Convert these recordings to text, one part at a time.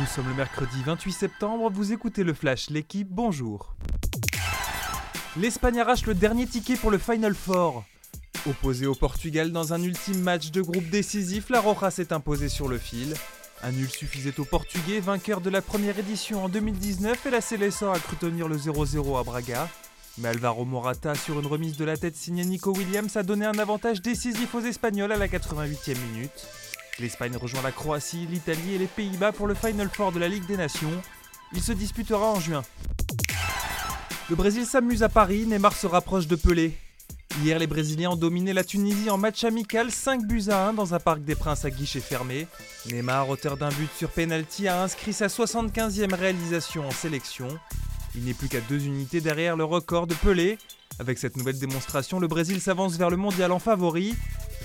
Nous sommes le mercredi 28 septembre, vous écoutez le Flash, l'équipe, bonjour. L'Espagne arrache le dernier ticket pour le Final Four. Opposé au Portugal dans un ultime match de groupe décisif, la Roja s'est imposée sur le fil. Un nul suffisait aux Portugais, vainqueur de la première édition en 2019, et la Célestin a cru tenir le 0-0 à Braga. Mais Alvaro Morata, sur une remise de la tête signée Nico Williams, a donné un avantage décisif aux Espagnols à la 88e minute. L'Espagne rejoint la Croatie, l'Italie et les Pays-Bas pour le Final Four de la Ligue des Nations. Il se disputera en juin. Le Brésil s'amuse à Paris, Neymar se rapproche de Pelé. Hier, les Brésiliens ont dominé la Tunisie en match amical 5 buts à 1 dans un parc des Princes à guichet fermé. Neymar, auteur d'un but sur penalty, a inscrit sa 75e réalisation en sélection. Il n'est plus qu'à deux unités derrière le record de Pelé. Avec cette nouvelle démonstration, le Brésil s'avance vers le mondial en favori.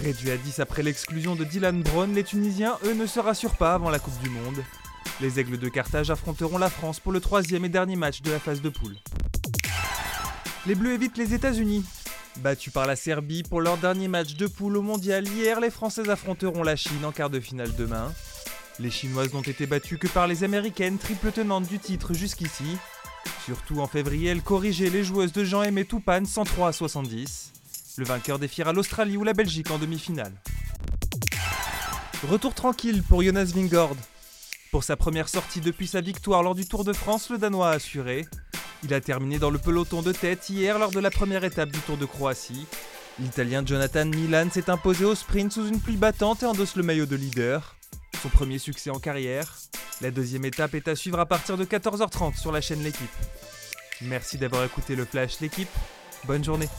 Réduit à 10 après l'exclusion de Dylan Brown, les Tunisiens, eux, ne se rassurent pas avant la Coupe du Monde. Les Aigles de Carthage affronteront la France pour le troisième et dernier match de la phase de poule. Les Bleus évitent les États-Unis. Battus par la Serbie pour leur dernier match de poule au mondial hier, les Françaises affronteront la Chine en quart de finale demain. Les Chinoises n'ont été battues que par les Américaines, triple tenantes du titre jusqu'ici. Surtout en février, elles corrigeaient les joueuses de Jean-Aimé Toupane 103 à 70. Le vainqueur défiera l'Australie ou la Belgique en demi-finale. Retour tranquille pour Jonas Vingord. Pour sa première sortie depuis sa victoire lors du Tour de France, le Danois a assuré. Il a terminé dans le peloton de tête hier lors de la première étape du Tour de Croatie. L'Italien Jonathan Milan s'est imposé au sprint sous une pluie battante et endosse le maillot de leader. Son premier succès en carrière. La deuxième étape est à suivre à partir de 14h30 sur la chaîne L'équipe. Merci d'avoir écouté le Flash L'équipe. Bonne journée.